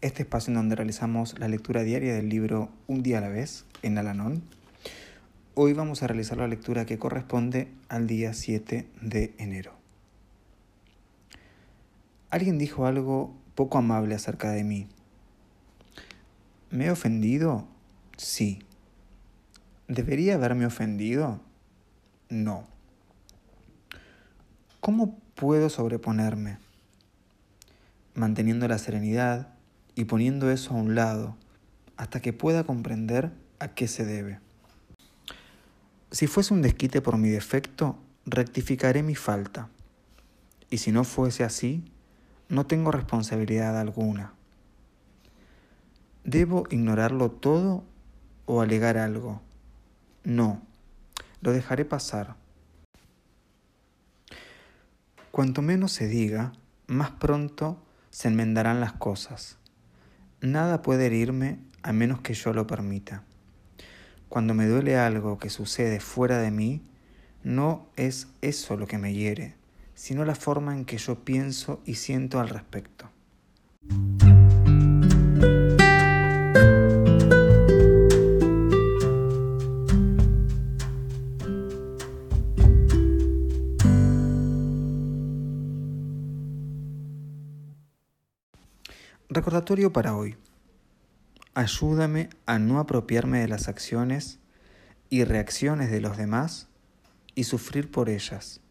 este espacio en donde realizamos la lectura diaria del libro Un día a la vez en Alanón Hoy vamos a realizar la lectura que corresponde al día 7 de enero. Alguien dijo algo poco amable acerca de mí. ¿Me he ofendido? Sí. ¿Debería haberme ofendido? No. ¿Cómo puedo sobreponerme? Manteniendo la serenidad y poniendo eso a un lado hasta que pueda comprender a qué se debe. Si fuese un desquite por mi defecto, rectificaré mi falta. Y si no fuese así, no tengo responsabilidad alguna. ¿Debo ignorarlo todo o alegar algo? No, lo dejaré pasar. Cuanto menos se diga, más pronto se enmendarán las cosas. Nada puede herirme a menos que yo lo permita. Cuando me duele algo que sucede fuera de mí, no es eso lo que me hiere, sino la forma en que yo pienso y siento al respecto. Recordatorio para hoy. Ayúdame a no apropiarme de las acciones y reacciones de los demás y sufrir por ellas.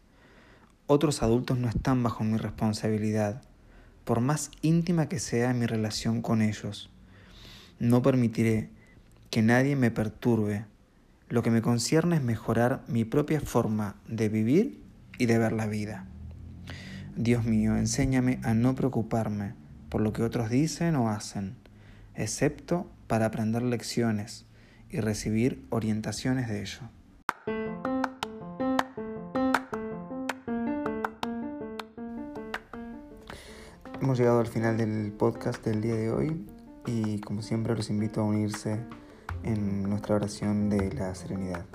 Otros adultos no están bajo mi responsabilidad, por más íntima que sea mi relación con ellos. No permitiré que nadie me perturbe. Lo que me concierne es mejorar mi propia forma de vivir y de ver la vida. Dios mío, enséñame a no preocuparme por lo que otros dicen o hacen excepto para aprender lecciones y recibir orientaciones de ello. Hemos llegado al final del podcast del día de hoy y como siempre los invito a unirse en nuestra oración de la serenidad.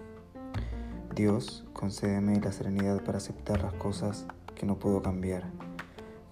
Dios, concédeme la serenidad para aceptar las cosas que no puedo cambiar,